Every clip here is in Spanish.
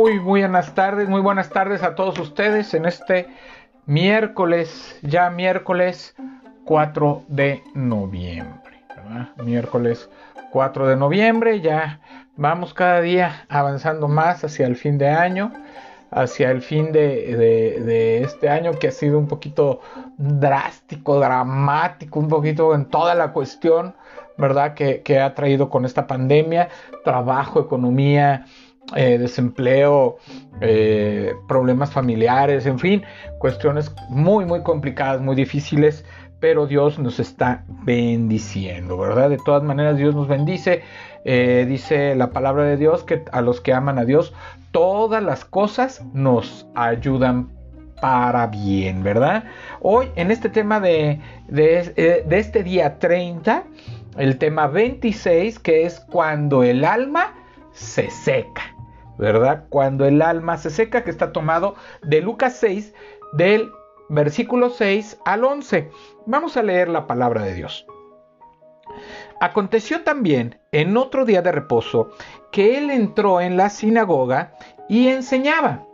Muy buenas tardes, muy buenas tardes a todos ustedes en este miércoles, ya miércoles 4 de noviembre. Miércoles 4 de noviembre, ya vamos cada día avanzando más hacia el fin de año, hacia el fin de, este año que ha sido un poquito drástico, dramático, un poquito en toda la cuestión, ¿verdad? Que ha traído con esta pandemia, trabajo, economía, eh, desempleo, eh, problemas familiares, en fin, cuestiones muy, muy complicadas, muy difíciles, pero Dios nos está bendiciendo, ¿verdad? De todas maneras, Dios nos bendice. Eh, dice la palabra de Dios que a los que aman a Dios, todas las cosas nos ayudan para bien, ¿verdad? Hoy en este tema de, de, de este día 30, el tema 26, que es cuando el alma se seca. ¿Verdad? Cuando el alma se seca, que está tomado de Lucas 6, del versículo 6 al 11. Vamos a leer la palabra de Dios. Aconteció también en otro día de reposo que él entró en la sinagoga y enseñaba.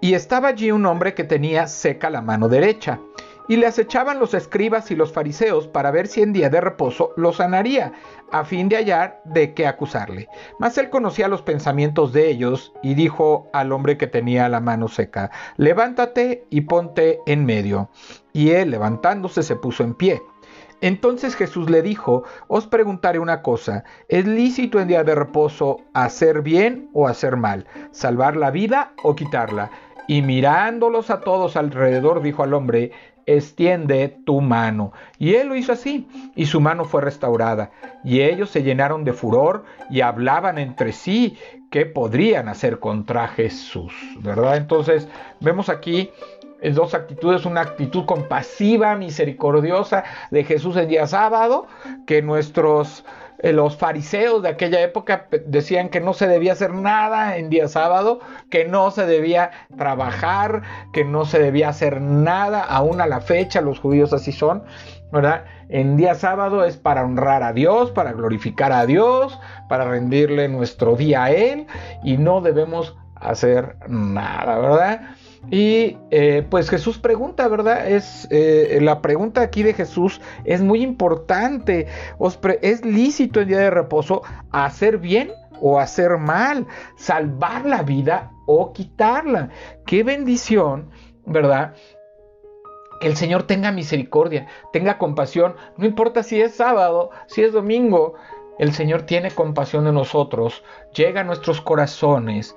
Y estaba allí un hombre que tenía seca la mano derecha y le acechaban los escribas y los fariseos para ver si en día de reposo lo sanaría, a fin de hallar de qué acusarle. Mas él conocía los pensamientos de ellos y dijo al hombre que tenía la mano seca, levántate y ponte en medio. Y él levantándose se puso en pie. Entonces Jesús le dijo, os preguntaré una cosa, ¿es lícito en día de reposo hacer bien o hacer mal, salvar la vida o quitarla? Y mirándolos a todos alrededor, dijo al hombre, extiende tu mano. Y él lo hizo así, y su mano fue restaurada. Y ellos se llenaron de furor y hablaban entre sí qué podrían hacer contra Jesús, ¿verdad? Entonces vemos aquí dos actitudes, una actitud compasiva, misericordiosa de Jesús el día sábado, que nuestros eh, los fariseos de aquella época decían que no se debía hacer nada en día sábado, que no se debía trabajar, que no se debía hacer nada, aún a la fecha los judíos así son, ¿verdad? En día sábado es para honrar a Dios, para glorificar a Dios, para rendirle nuestro día a Él y no debemos hacer nada, ¿verdad? Y eh, pues Jesús pregunta, ¿verdad? Es eh, la pregunta aquí de Jesús es muy importante. ¿Es lícito en día de reposo hacer bien o hacer mal? ¿Salvar la vida o quitarla? Qué bendición, ¿verdad? Que el Señor tenga misericordia, tenga compasión. No importa si es sábado, si es domingo. El Señor tiene compasión de nosotros, llega a nuestros corazones,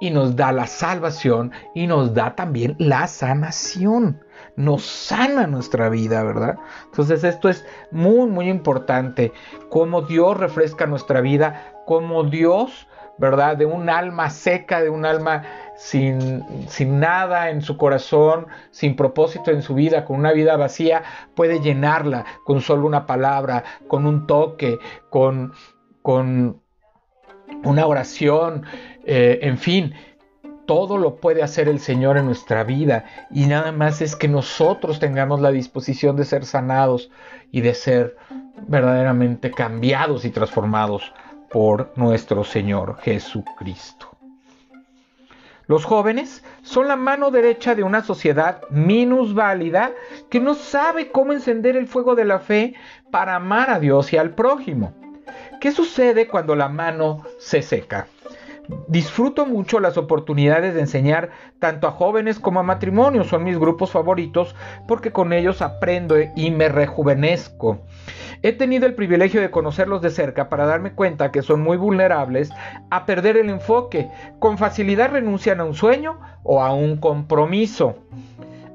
y nos da la salvación y nos da también la sanación. Nos sana nuestra vida, ¿verdad? Entonces esto es muy, muy importante. Cómo Dios refresca nuestra vida, cómo Dios, ¿verdad? De un alma seca, de un alma sin, sin nada en su corazón, sin propósito en su vida, con una vida vacía, puede llenarla con solo una palabra, con un toque, con, con una oración, eh, en fin, todo lo puede hacer el Señor en nuestra vida y nada más es que nosotros tengamos la disposición de ser sanados y de ser verdaderamente cambiados y transformados por nuestro Señor Jesucristo. Los jóvenes son la mano derecha de una sociedad minusválida que no sabe cómo encender el fuego de la fe para amar a Dios y al prójimo. ¿Qué sucede cuando la mano se seca? Disfruto mucho las oportunidades de enseñar tanto a jóvenes como a matrimonios. Son mis grupos favoritos porque con ellos aprendo y me rejuvenezco. He tenido el privilegio de conocerlos de cerca para darme cuenta que son muy vulnerables a perder el enfoque. Con facilidad renuncian a un sueño o a un compromiso.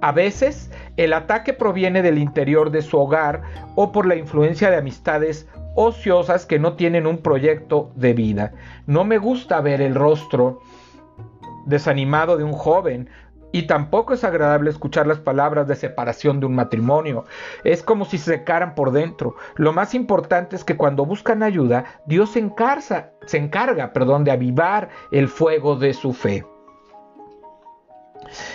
A veces el ataque proviene del interior de su hogar o por la influencia de amistades ociosas que no tienen un proyecto de vida. No me gusta ver el rostro desanimado de un joven y tampoco es agradable escuchar las palabras de separación de un matrimonio. Es como si se secaran por dentro. Lo más importante es que cuando buscan ayuda, Dios se, encarga, se encarga perdón, de avivar el fuego de su fe.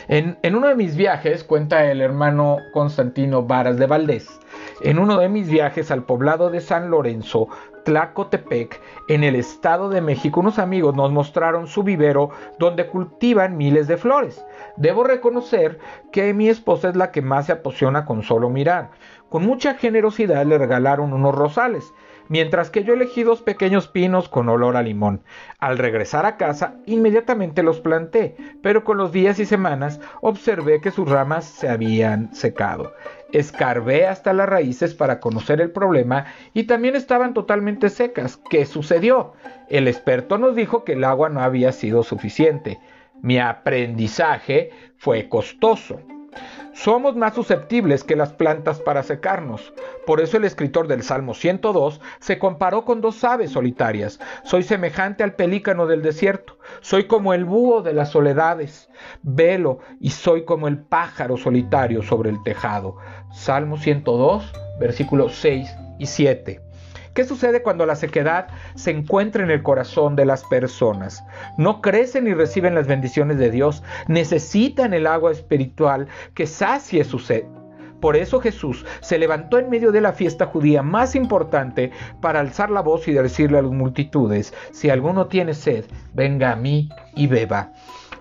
En, en uno de mis viajes, cuenta el hermano Constantino Varas de Valdés, En uno de mis viajes al poblado de San Lorenzo, Tlacotepec, en el Estado de México, unos amigos nos mostraron su vivero donde cultivan miles de flores. Debo reconocer que mi esposa es la que más se apasiona con solo mirar. Con mucha generosidad le regalaron unos rosales mientras que yo elegí dos pequeños pinos con olor a limón. Al regresar a casa, inmediatamente los planté, pero con los días y semanas observé que sus ramas se habían secado. Escarbé hasta las raíces para conocer el problema y también estaban totalmente secas. ¿Qué sucedió? El experto nos dijo que el agua no había sido suficiente. Mi aprendizaje fue costoso. Somos más susceptibles que las plantas para secarnos. Por eso el escritor del Salmo 102 se comparó con dos aves solitarias. Soy semejante al pelícano del desierto. Soy como el búho de las soledades. Velo y soy como el pájaro solitario sobre el tejado. Salmo 102, versículos 6 y 7. ¿Qué sucede cuando la sequedad se encuentra en el corazón de las personas? No crecen y reciben las bendiciones de Dios, necesitan el agua espiritual que sacie su sed. Por eso Jesús se levantó en medio de la fiesta judía más importante para alzar la voz y decirle a las multitudes, si alguno tiene sed, venga a mí y beba.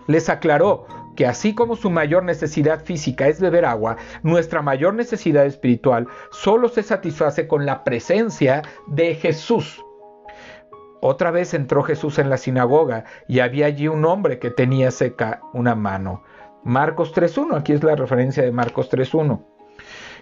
Les aclaró, que así como su mayor necesidad física es beber agua, nuestra mayor necesidad espiritual solo se satisface con la presencia de Jesús. Otra vez entró Jesús en la sinagoga y había allí un hombre que tenía seca una mano. Marcos 3.1, aquí es la referencia de Marcos 3.1.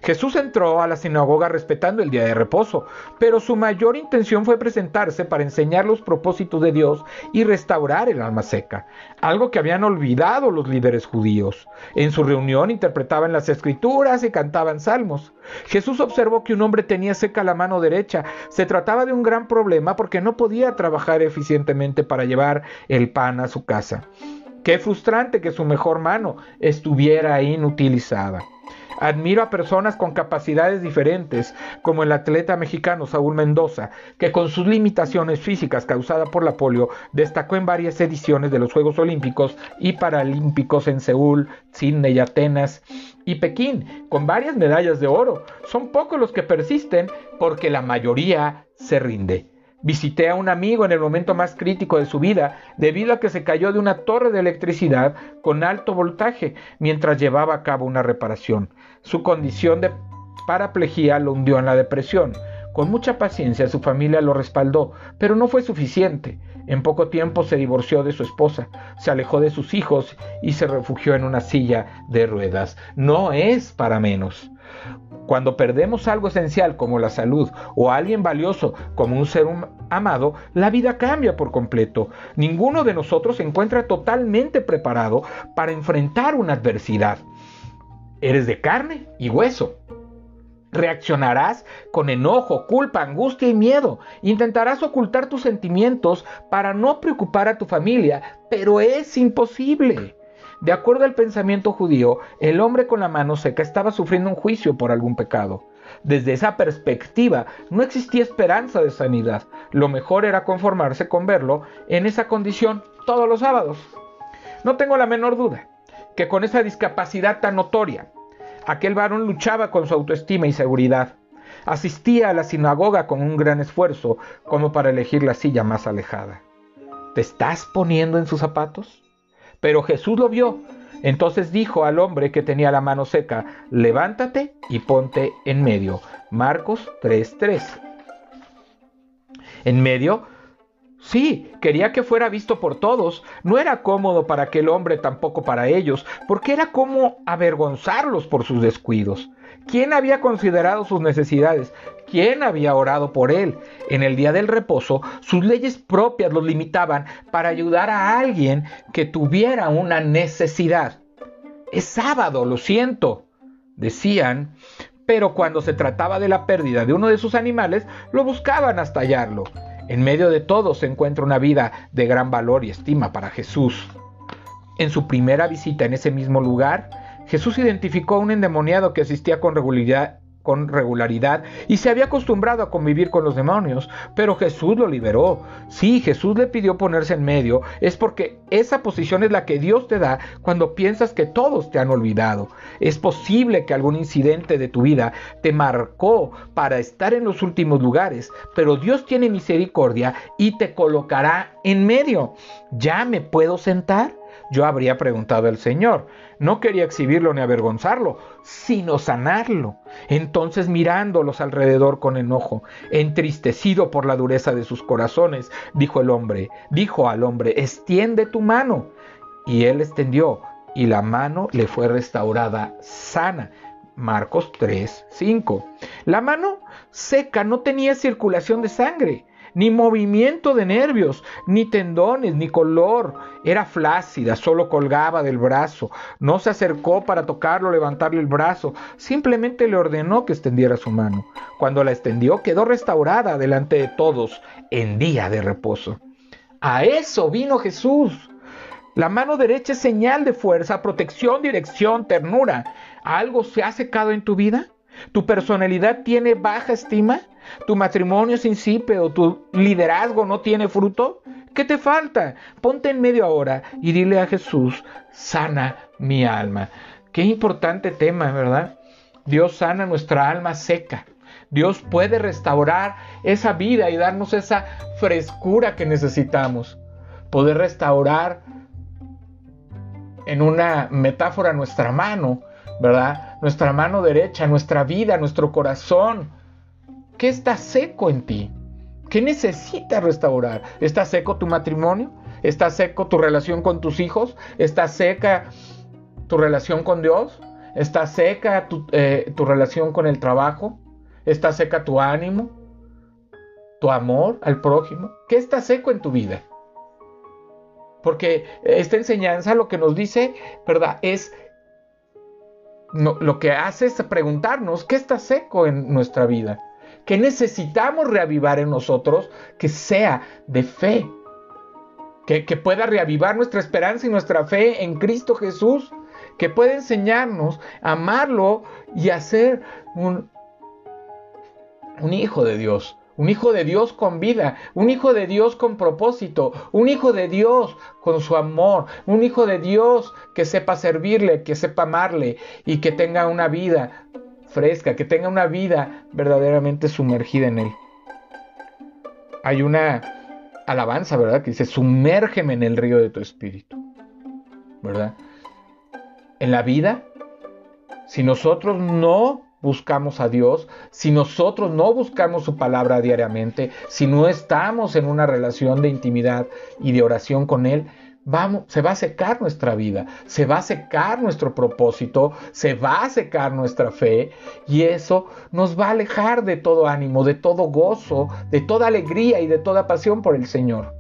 Jesús entró a la sinagoga respetando el día de reposo, pero su mayor intención fue presentarse para enseñar los propósitos de Dios y restaurar el alma seca, algo que habían olvidado los líderes judíos. En su reunión interpretaban las escrituras y cantaban salmos. Jesús observó que un hombre tenía seca la mano derecha. Se trataba de un gran problema porque no podía trabajar eficientemente para llevar el pan a su casa. Qué frustrante que su mejor mano estuviera inutilizada. Admiro a personas con capacidades diferentes, como el atleta mexicano Saúl Mendoza, que con sus limitaciones físicas causadas por la polio destacó en varias ediciones de los Juegos Olímpicos y Paralímpicos en Seúl, Sydney, Atenas y Pekín, con varias medallas de oro. Son pocos los que persisten porque la mayoría se rinde. Visité a un amigo en el momento más crítico de su vida debido a que se cayó de una torre de electricidad con alto voltaje mientras llevaba a cabo una reparación. Su condición de paraplejía lo hundió en la depresión. Con mucha paciencia su familia lo respaldó, pero no fue suficiente. En poco tiempo se divorció de su esposa, se alejó de sus hijos y se refugió en una silla de ruedas. No es para menos. Cuando perdemos algo esencial como la salud o alguien valioso como un ser amado, la vida cambia por completo. Ninguno de nosotros se encuentra totalmente preparado para enfrentar una adversidad. Eres de carne y hueso. Reaccionarás con enojo, culpa, angustia y miedo. Intentarás ocultar tus sentimientos para no preocupar a tu familia, pero es imposible. De acuerdo al pensamiento judío, el hombre con la mano seca estaba sufriendo un juicio por algún pecado. Desde esa perspectiva, no existía esperanza de sanidad. Lo mejor era conformarse con verlo en esa condición todos los sábados. No tengo la menor duda que con esa discapacidad tan notoria, aquel varón luchaba con su autoestima y seguridad. Asistía a la sinagoga con un gran esfuerzo como para elegir la silla más alejada. ¿Te estás poniendo en sus zapatos? Pero Jesús lo vio. Entonces dijo al hombre que tenía la mano seca, levántate y ponte en medio. Marcos 3:3. En medio, sí, quería que fuera visto por todos. No era cómodo para aquel hombre, tampoco para ellos, porque era como avergonzarlos por sus descuidos. ¿Quién había considerado sus necesidades? ¿Quién había orado por él? En el día del reposo, sus leyes propias los limitaban para ayudar a alguien que tuviera una necesidad. Es sábado, lo siento, decían, pero cuando se trataba de la pérdida de uno de sus animales, lo buscaban hasta hallarlo. En medio de todo se encuentra una vida de gran valor y estima para Jesús. En su primera visita en ese mismo lugar, Jesús identificó a un endemoniado que asistía con regularidad, con regularidad y se había acostumbrado a convivir con los demonios, pero Jesús lo liberó. Sí, Jesús le pidió ponerse en medio, es porque esa posición es la que Dios te da cuando piensas que todos te han olvidado. Es posible que algún incidente de tu vida te marcó para estar en los últimos lugares, pero Dios tiene misericordia y te colocará en medio. ¿Ya me puedo sentar? Yo habría preguntado al Señor. No quería exhibirlo ni avergonzarlo, sino sanarlo. Entonces mirándolos alrededor con enojo, entristecido por la dureza de sus corazones, dijo el hombre, dijo al hombre, extiende tu mano. Y él extendió, y la mano le fue restaurada sana. Marcos 3, 5. La mano seca no tenía circulación de sangre ni movimiento de nervios, ni tendones, ni color. Era flácida, solo colgaba del brazo. No se acercó para tocarlo, levantarle el brazo. Simplemente le ordenó que extendiera su mano. Cuando la extendió, quedó restaurada delante de todos en día de reposo. A eso vino Jesús. La mano derecha es señal de fuerza, protección, dirección, ternura. ¿Algo se ha secado en tu vida? ¿Tu personalidad tiene baja estima? ¿Tu matrimonio es insípido? ¿Tu liderazgo no tiene fruto? ¿Qué te falta? Ponte en medio ahora y dile a Jesús, sana mi alma. Qué importante tema, ¿verdad? Dios sana nuestra alma seca. Dios puede restaurar esa vida y darnos esa frescura que necesitamos. Poder restaurar en una metáfora nuestra mano, ¿verdad? Nuestra mano derecha, nuestra vida, nuestro corazón ¿Qué está seco en ti? ¿Qué necesitas restaurar? ¿Está seco tu matrimonio? ¿Está seco tu relación con tus hijos? ¿Está seca tu relación con Dios? ¿Está seca tu, eh, tu relación con el trabajo? ¿Está seca tu ánimo? ¿Tu amor al prójimo? ¿Qué está seco en tu vida? Porque esta enseñanza lo que nos dice, ¿verdad? Es lo que hace es preguntarnos qué está seco en nuestra vida que necesitamos reavivar en nosotros, que sea de fe, que, pueda reavivar nuestra esperanza y nuestra fe en Cristo Jesús, que pueda enseñarnos a amarlo y a ser un, un hijo de Dios. Un hijo de Dios con vida, un hijo de Dios con propósito, un hijo de Dios con su amor, un hijo de Dios que sepa servirle, que sepa amarle y que tenga una vida fresca, que tenga una vida verdaderamente sumergida en Él. Hay una alabanza, ¿verdad? Que dice, sumérgeme en el río de tu espíritu, ¿verdad? En la vida, si nosotros no buscamos a Dios, si nosotros no buscamos su palabra diariamente, si no estamos en una relación de intimidad y de oración con Él, Vamos, se va a secar nuestra vida, se va a secar nuestro propósito, se va a secar nuestra fe y eso nos va a alejar de todo ánimo, de todo gozo, de toda alegría y de toda pasión por el Señor.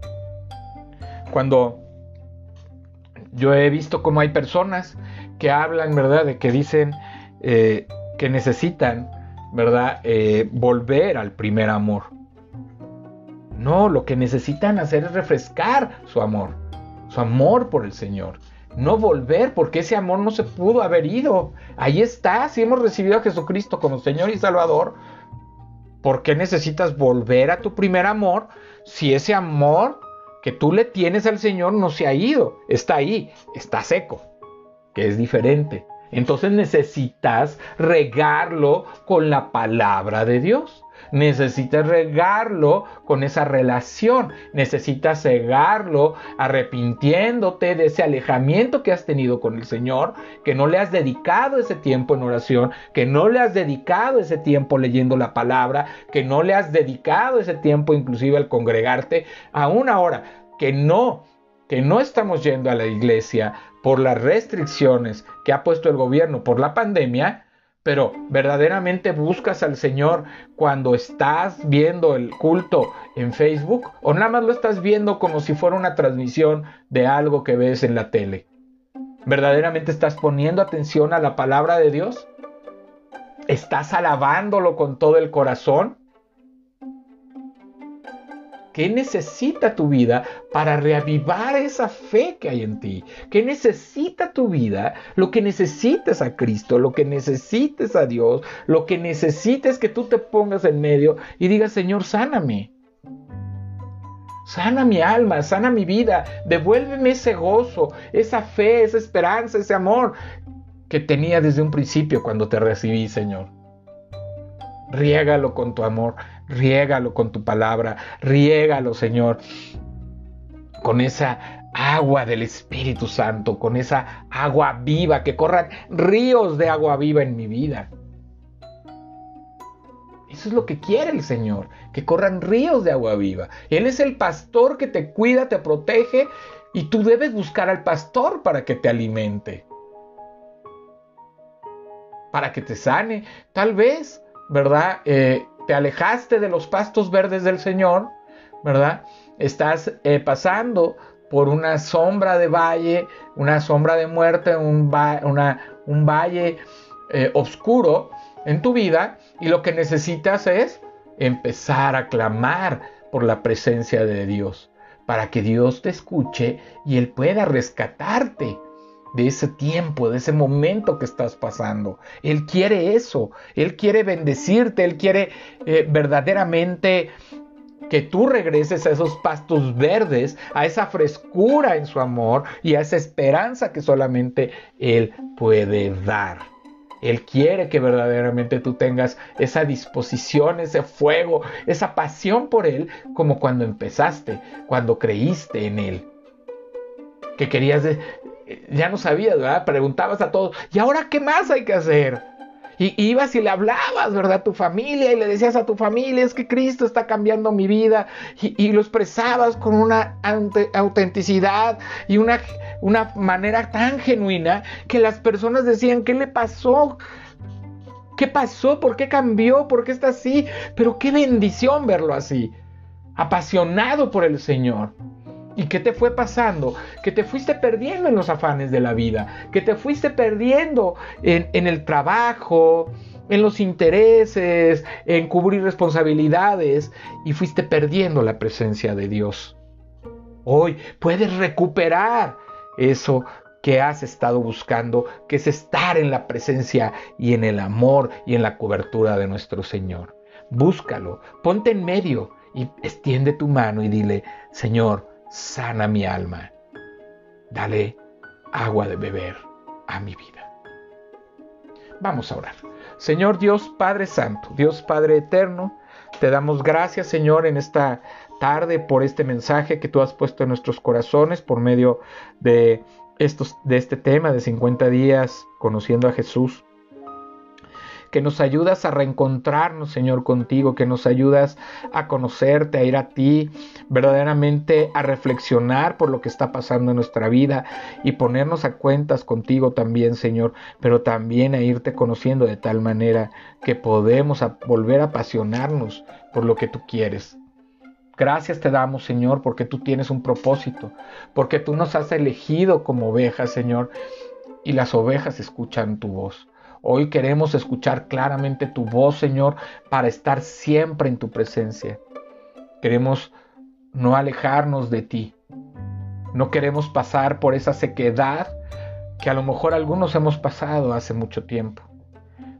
Cuando yo he visto cómo hay personas que hablan, ¿verdad? De que dicen eh, que necesitan, ¿verdad? Eh, volver al primer amor. No, lo que necesitan hacer es refrescar su amor su amor por el Señor. No volver, porque ese amor no se pudo haber ido. Ahí está, si hemos recibido a Jesucristo como Señor y Salvador, ¿por qué necesitas volver a tu primer amor si ese amor que tú le tienes al Señor no se ha ido? Está ahí, está seco, que es diferente. Entonces necesitas regarlo con la palabra de Dios. Necesitas regarlo con esa relación, necesitas cegarlo arrepintiéndote de ese alejamiento que has tenido con el Señor, que no le has dedicado ese tiempo en oración, que no le has dedicado ese tiempo leyendo la palabra, que no le has dedicado ese tiempo inclusive al congregarte, aún ahora que no que no estamos yendo a la iglesia por las restricciones que ha puesto el gobierno por la pandemia, pero verdaderamente buscas al Señor cuando estás viendo el culto en Facebook o nada más lo estás viendo como si fuera una transmisión de algo que ves en la tele. ¿Verdaderamente estás poniendo atención a la palabra de Dios? ¿Estás alabándolo con todo el corazón? ¿Qué necesita tu vida para reavivar esa fe que hay en ti? ¿Qué necesita tu vida? Lo que necesites a Cristo, lo que necesites a Dios, lo que necesites que tú te pongas en medio y digas, Señor, sáname. Sana mi alma, sana mi vida, devuélveme ese gozo, esa fe, esa esperanza, ese amor que tenía desde un principio cuando te recibí, Señor. Riégalo con tu amor, riégalo con tu palabra, riégalo, Señor, con esa agua del Espíritu Santo, con esa agua viva, que corran ríos de agua viva en mi vida. Eso es lo que quiere el Señor, que corran ríos de agua viva. Él es el pastor que te cuida, te protege y tú debes buscar al pastor para que te alimente. Para que te sane. Tal vez, ¿verdad? Eh, te alejaste de los pastos verdes del Señor, ¿verdad? Estás eh, pasando por una sombra de valle, una sombra de muerte, un, valle eh, oscuro en tu vida y lo que necesitas es empezar a clamar por la presencia de Dios, para que Dios te escuche y Él pueda rescatarte de ese tiempo, de ese momento que estás pasando. Él quiere eso, Él quiere bendecirte, Él quiere eh, verdaderamente que tú regreses a esos pastos verdes, a esa frescura en su amor y a esa esperanza que solamente Él puede dar. Él quiere que verdaderamente tú tengas esa disposición, ese fuego, esa pasión por Él, como cuando empezaste, cuando creíste en Él. Que querías, ya no sabías, ¿verdad? Preguntabas a todos, ¿y ahora qué más hay que hacer? Y ibas y le hablabas, ¿verdad? A tu familia y le decías a tu familia, es que Cristo está cambiando mi vida. Y, lo expresabas con una autenticidad y una, una manera tan genuina que las personas decían, ¿qué le pasó? ¿Qué pasó? ¿Por qué cambió? ¿Por qué está así? Pero qué bendición verlo así, apasionado por el Señor. ¿Y qué te fue pasando? Que te fuiste perdiendo en los afanes de la vida, que te fuiste perdiendo en, el trabajo, en los intereses, en cubrir responsabilidades y fuiste perdiendo la presencia de Dios. Hoy puedes recuperar eso que has estado buscando, que es estar en la presencia y en el amor y en la cobertura de nuestro Señor. Búscalo, ponte en medio y extiende tu mano y dile, Señor, sana mi alma. Dale agua de beber a mi vida. Vamos a orar. Señor Dios Padre Santo, Dios Padre Eterno, te damos gracias Señor en esta tarde por este mensaje que tú has puesto en nuestros corazones por medio de, estos, de este tema de 50 días conociendo a Jesús que nos ayudas a reencontrarnos, Señor, contigo, que nos ayudas a conocerte, a ir a ti, verdaderamente a reflexionar por lo que está pasando en nuestra vida y ponernos a cuentas contigo también, Señor, pero también a irte conociendo de tal manera que podemos volver a apasionarnos por lo que tú quieres. Gracias te damos, Señor, porque tú tienes un propósito, porque tú nos has elegido como ovejas, Señor, y las ovejas escuchan tu voz. Hoy queremos escuchar claramente tu voz, Señor, para estar siempre en tu presencia. Queremos no alejarnos de ti. No queremos pasar por esa sequedad que a lo mejor algunos hemos pasado hace mucho tiempo.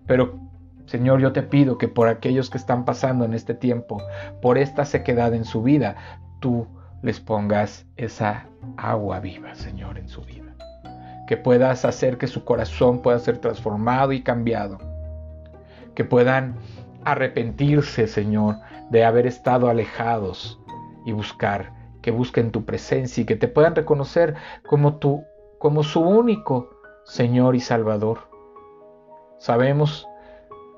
Pero, Señor, yo te pido que por aquellos que están pasando en este tiempo, por esta sequedad en su vida, tú les pongas esa agua viva, Señor, en su vida que puedas hacer que su corazón pueda ser transformado y cambiado, que puedan arrepentirse, Señor, de haber estado alejados y buscar, que busquen tu presencia y que te puedan reconocer como tu, como su único Señor y Salvador. Sabemos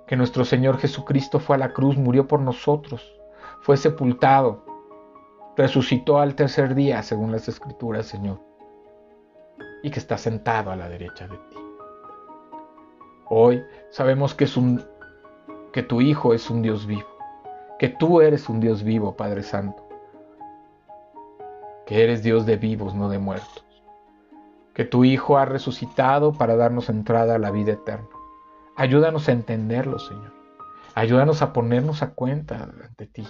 que nuestro Señor Jesucristo fue a la cruz, murió por nosotros, fue sepultado, resucitó al tercer día, según las Escrituras, Señor y que está sentado a la derecha de ti. Hoy sabemos que, es un, que tu Hijo es un Dios vivo, que tú eres un Dios vivo, Padre Santo, que eres Dios de vivos, no de muertos, que tu Hijo ha resucitado para darnos entrada a la vida eterna. Ayúdanos a entenderlo, Señor. Ayúdanos a ponernos a cuenta ante ti.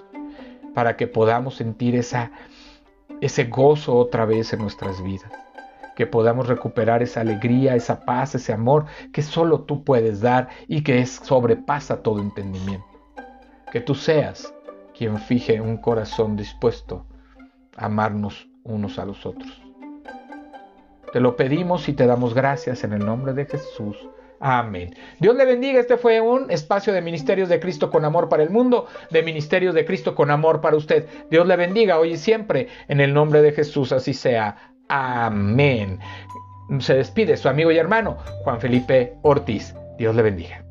para que podamos sentir esa, ese gozo otra vez en nuestras vidas. Que podamos recuperar esa alegría, esa paz, ese amor que solo tú puedes dar y que es, sobrepasa todo entendimiento. Que tú seas quien fije un corazón dispuesto a amarnos unos a los otros. Te lo pedimos y te damos gracias en el nombre de Jesús. Amén. Dios le bendiga. Este fue un espacio de Ministerios de Cristo con amor para el mundo, de Ministerios de Cristo con amor para usted. Dios le bendiga hoy y siempre. En el nombre de Jesús, así sea. Amén. Se despide su amigo y hermano Juan Felipe Ortiz. Dios le bendiga.